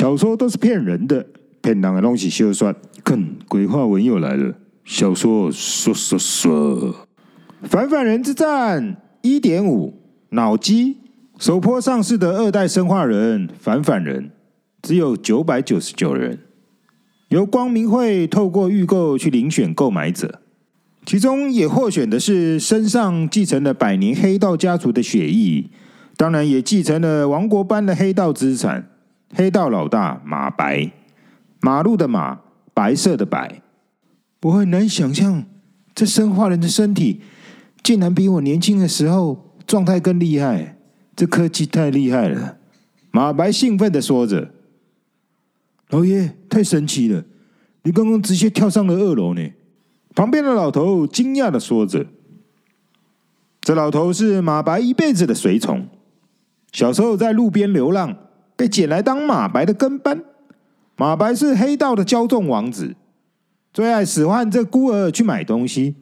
小说都是骗人的，骗人的东西休算。看，鬼话文又来了。小说说说说，反反人之战一点五，脑机首波上市的二代生化人反反人，只有九百九十九人，由光明会透过预购去遴选购买者，其中也获选的是身上继承了百年黑道家族的血液，当然也继承了王国般的黑道资产。黑道老大马白，马路的马，白色的白。我很难想象，这生化人的身体竟然比我年轻的时候状态更厉害。这科技太厉害了！马白兴奋的说着：“老爷，太神奇了！你刚刚直接跳上了二楼呢。”旁边的老头惊讶的说着：“这老头是马白一辈子的随从，小时候在路边流浪，被捡来当马白的跟班。马白是黑道的骄纵王子。”最爱使唤这孤儿去买东西，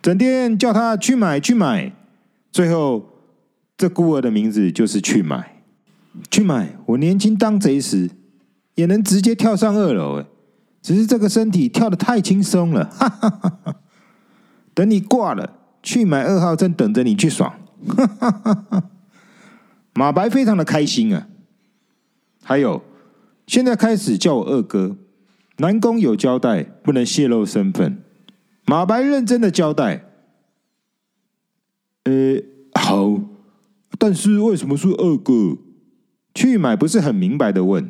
整天叫他去买去买。最后，这孤儿的名字就是去买。去买，我年轻当贼时也能直接跳上二楼，哎，只是这个身体跳得太轻松了。等你挂了，去买二号正等着你去爽。马白非常的开心啊。还有，现在开始叫我二哥。南宫有交代，不能泄露身份。马白认真的交代：“呃，好，但是为什么是二哥？”去买不是很明白的问。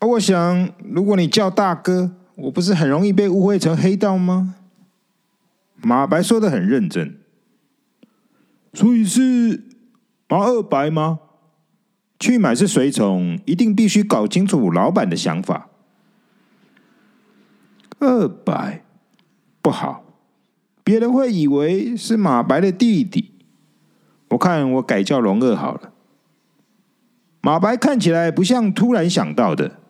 我想，如果你叫大哥，我不是很容易被误会成黑道吗？马白说的很认真，所以是马二白吗？去买是随从，一定必须搞清楚老板的想法。二白不好，别人会以为是马白的弟弟。我看我改叫龙二好了。马白看起来不像突然想到的。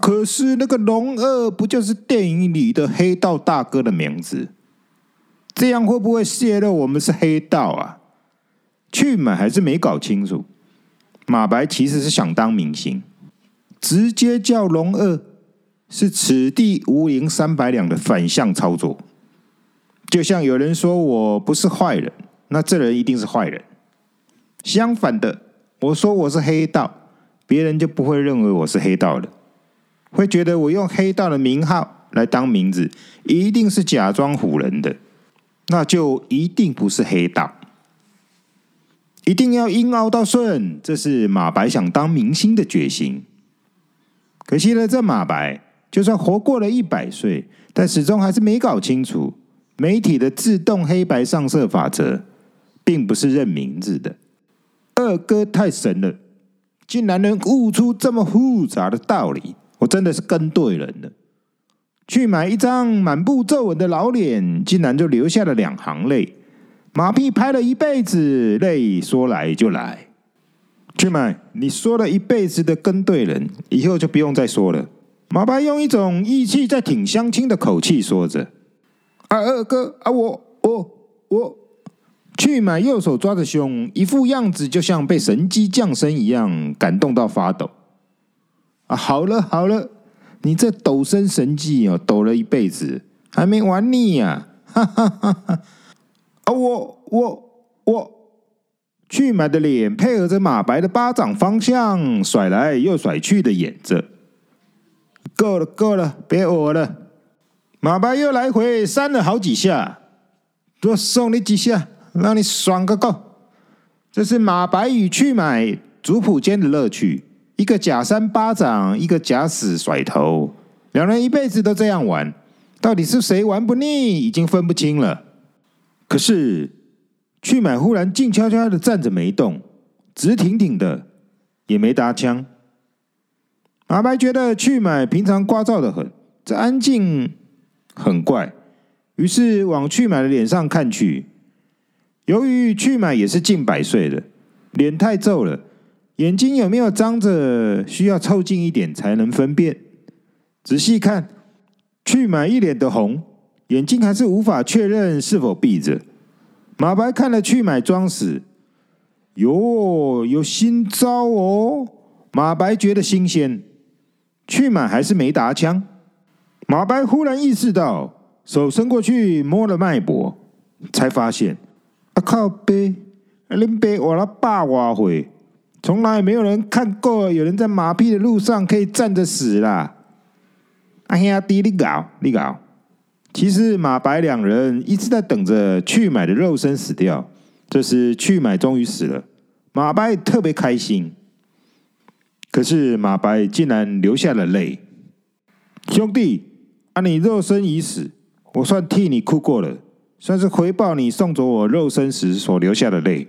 可是那个龙二不就是电影里的黑道大哥的名字？这样会不会泄露我们是黑道啊？去买还是没搞清楚。马白其实是想当明星，直接叫龙二。是此地无银三百两的反向操作，就像有人说我不是坏人，那这人一定是坏人。相反的，我说我是黑道，别人就不会认为我是黑道了，会觉得我用黑道的名号来当名字，一定是假装唬人的，那就一定不是黑道。一定要硬凹到顺，这是马白想当明星的决心。可惜了，这马白。就算活过了一百岁，但始终还是没搞清楚媒体的自动黑白上色法则，并不是认名字的。二哥太神了，竟然能悟出这么复杂的道理，我真的是跟对人了。去买一张满布皱纹的老脸，竟然就流下了两行泪。马屁拍了一辈子，泪说来就来。去买，你说了一辈子的跟对人，以后就不用再说了。马白用一种义气在挺乡亲的口气说着：“啊，二哥啊，我我我去买，右手抓着胸，一副样子就像被神机降生一样，感动到发抖。啊，好了好了，你这抖身神技哦，抖了一辈子还没玩腻呀！哈哈哈哈！啊，我我我去买的脸配合着马白的巴掌方向，甩来又甩去的演着。”够了，够了，别讹了。马白又来回扇了好几下，多送你几下，让你爽个够。这是马白与去买族谱间的乐趣，一个假扇巴掌，一个假死甩头，两人一辈子都这样玩，到底是谁玩不腻，已经分不清了。可是去买忽然静悄悄的站着没动，直挺挺的，也没搭腔。阿白觉得去买平常聒噪的很，这安静很怪，于是往去买的脸上看去。由于去买也是近百岁了，脸太皱了，眼睛有没有张着，需要凑近一点才能分辨。仔细看，去买一脸的红，眼睛还是无法确认是否闭着。马白看了去买装死，哟，有新招哦。马白觉得新鲜，去买还是没打枪。马白忽然意识到，手伸过去摸了脉搏，才发现啊靠北，恁爸活了百外岁，从来没有人看过有人在马屁的路上可以站着死啦。啊兄弟，你搞你搞。其实马白两人一直在等着去买的肉身死掉，这时去买终于死了，马白特别开心。可是马白竟然流下了泪。兄弟，啊你肉身已死，我算替你哭过了，算是回报你送走我肉身时所流下的泪。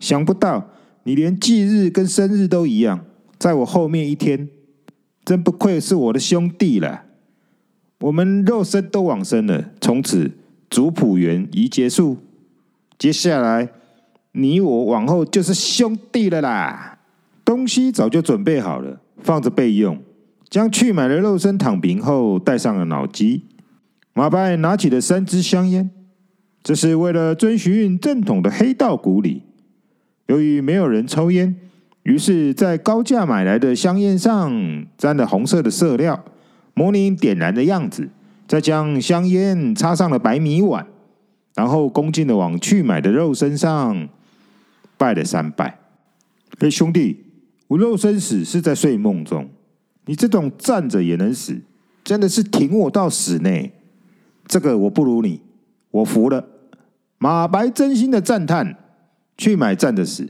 想不到你连忌日跟生日都一样，在我后面一天，真不愧是我的兄弟了。我们肉身都往生了，从此族谱园已结束。接下来，你我往后就是兄弟了啦。东西早就准备好了，放着备用。将去买的肉身躺平后，带上了脑机。马拜拿起了三支香烟，这是为了遵循正统的黑道古礼。由于没有人抽烟，于是，在高价买来的香烟上沾了红色的色料。模拟点燃的样子，再将香烟插上了白米碗，然后恭敬的往去买的肉身上拜了三拜。嘿，兄弟，我肉身死是在睡梦中，你这种站着也能死，真的是挺我到死呢。这个我不如你，我服了。马白真心的赞叹：去买站着死。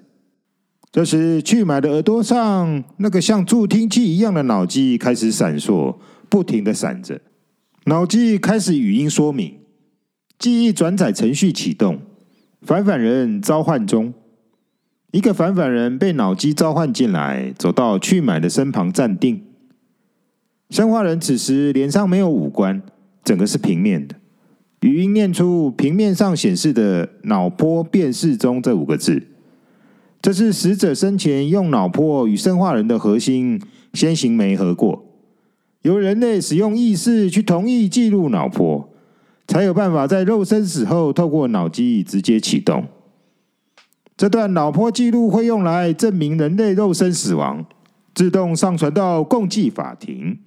这时，去买的耳朵上那个像助听器一样的脑机开始闪烁。不停的闪着，脑机开始语音说明，记忆转载程序启动，反反人召唤中。一个反反人被脑机召唤进来，走到去买的身旁站定。生化人此时脸上没有五官，整个是平面的。语音念出平面上显示的“脑波辨识中”这五个字，这是死者生前用脑波与生化人的核心先行媒合过。由人类使用意识去同意记录脑波，才有办法在肉身死后透过脑机直接启动。这段脑波记录会用来证明人类肉身死亡，自动上传到共济法庭。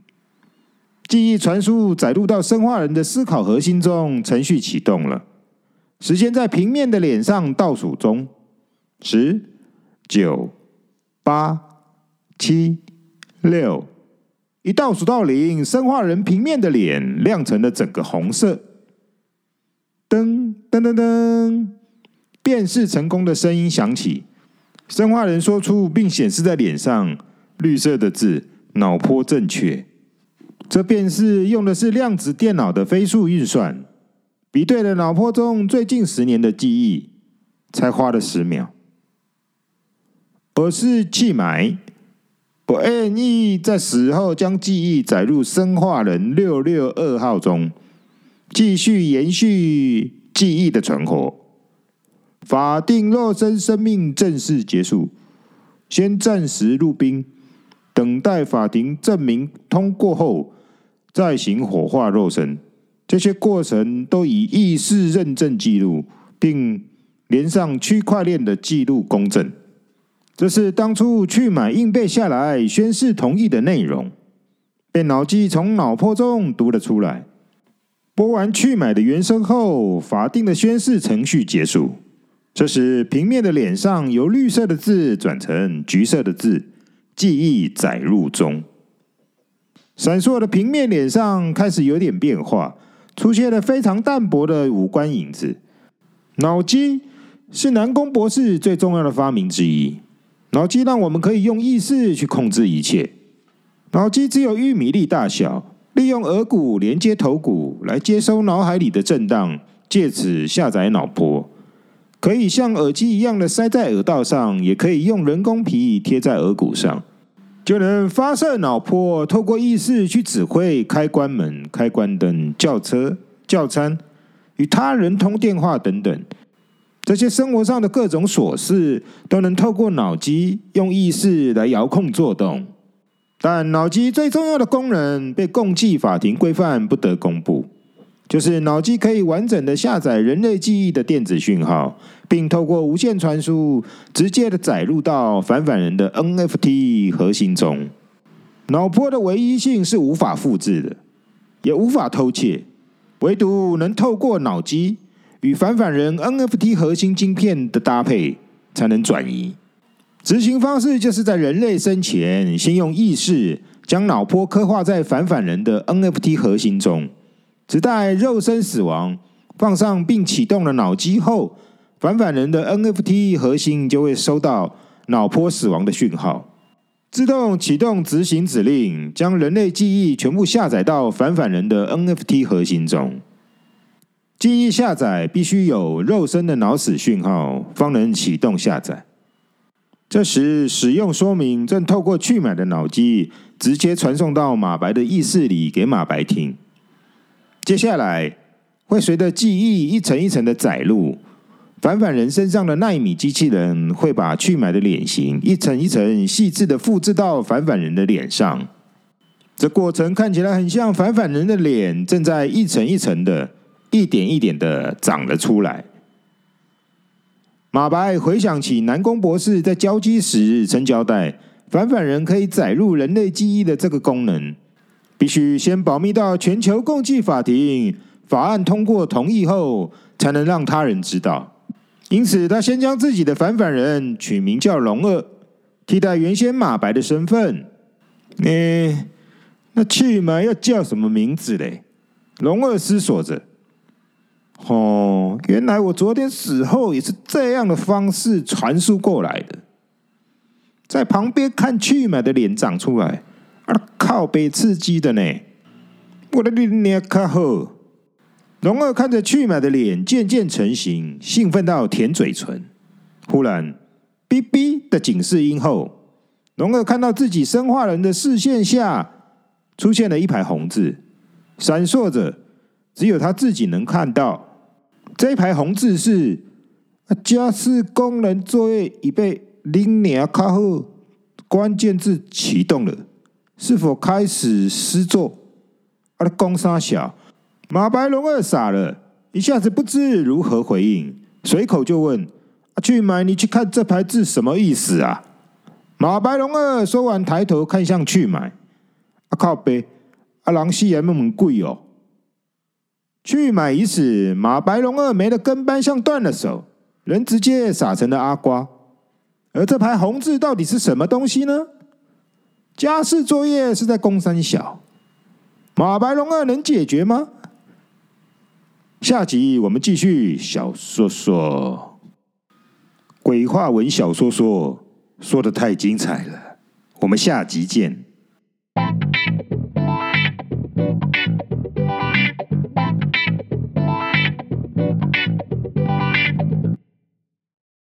记忆传输载入到生化人的思考核心中，程序启动了。时间在平面的脸上倒数中：十、九、八、七、六。一倒数到零，生化人平面的脸亮成了整个红色。噔噔噔噔，辨识成功的声音响起，生化人说出并显示在脸上绿色的字：“脑波正确。”这辨识用的是量子电脑的飞速运算，比对了脑波中最近十年的记忆，才花了十秒。我是气埋。我愿意在死后将记忆载入生化人六六二号中，继续延续记忆的存活。法定肉身生命正式结束，先暂时入冰，等待法庭证明通过后，再行火化肉身。这些过程都以意识认证记录，并连上区块链的记录公证。这是当初去买硬背下来宣誓同意的内容，被脑机从脑波中读了出来。播完去买的原声后，法定的宣誓程序结束。这时，平面的脸上由绿色的字转成橘色的字，记忆载入中。闪烁的平面脸上开始有点变化，出现了非常淡薄的五官影子。脑机是南宫博士最重要的发明之一。脑机让我们可以用意识去控制一切。脑机只有玉米粒大小，利用耳骨连接头骨来接收脑海里的震荡，借此下载脑波。可以像耳机一样的塞在耳道上，也可以用人工皮贴在耳骨上，就能发射脑波。透过意识去指挥开关门、开关灯、叫车、叫餐、与他人通电话等等。这些生活上的各种琐事都能透过脑机用意识来遥控做动，但脑机最重要的功能被共济法庭规范，不得公布。就是脑机可以完整的下载人类记忆的电子讯号，并透过无线传输直接的载入到反反人的 NFT 核心中。脑波的唯一性是无法复制的，也无法偷窃，唯独能透过脑机与反反人 NFT 核心晶片的搭配才能转移。执行方式就是在人类生前，先用意识将脑波刻画在反反人的 NFT 核心中。只待肉身死亡，放上并启动了脑机后，反反人的 NFT 核心就会收到脑波死亡的讯号，自动启动执行指令，将人类记忆全部下载到反反人的 NFT 核心中。记忆下载必须有肉身的脑死讯号，方能启动下载。这时，使用说明正透过去买的脑机直接传送到马白的意识里，给马白听。接下来会随着记忆一层一层的载入，反反人身上的奈米机器人会把去买的脸型一层一层细致的复制到反反人的脸上。这过程看起来很像反反人的脸正在一层一层的、一点一点的长了出来。马白回想起南宫博士在交机时曾交代，反反人可以载入人类记忆的这个功能。必须先保密到全球共济法庭法案通过同意后，才能让他人知道。因此，他先将自己的反反人取名叫龙二，替代原先马白的身份。欸，那去嘛要叫什么名字嘞？龙二思索着。哦，原来我昨天死后也是这样的方式传输过来的，在旁边看去买的脸长出来。啊靠被刺激的呢！我的脸可好。龙二看着去买的脸渐渐成型，兴奋到舔嘴唇。忽然，哔哔的警示音后，龙二看到自己生化人的视线下出现了一排红字，闪烁着，只有他自己能看到。这一排红字是：家事功能作业已被零年卡后，关键字启动了。是否开始施作？啊，公三小马白龙二傻了，一下子不知如何回应，随口就问：“，去买？你去看这排字什么意思啊？”马白龙二说完，抬头看向去买。啊靠北，啊狼戏也那么贵哦。去买已死，马白龙二没了跟班，像断了手，人直接傻成了阿瓜。而这排红字到底是什么东西呢？家事作业是在攻三小，马白龙二能解决吗？下集我们继续小说说，鬼话文小说说说得太精彩了，我们下集见。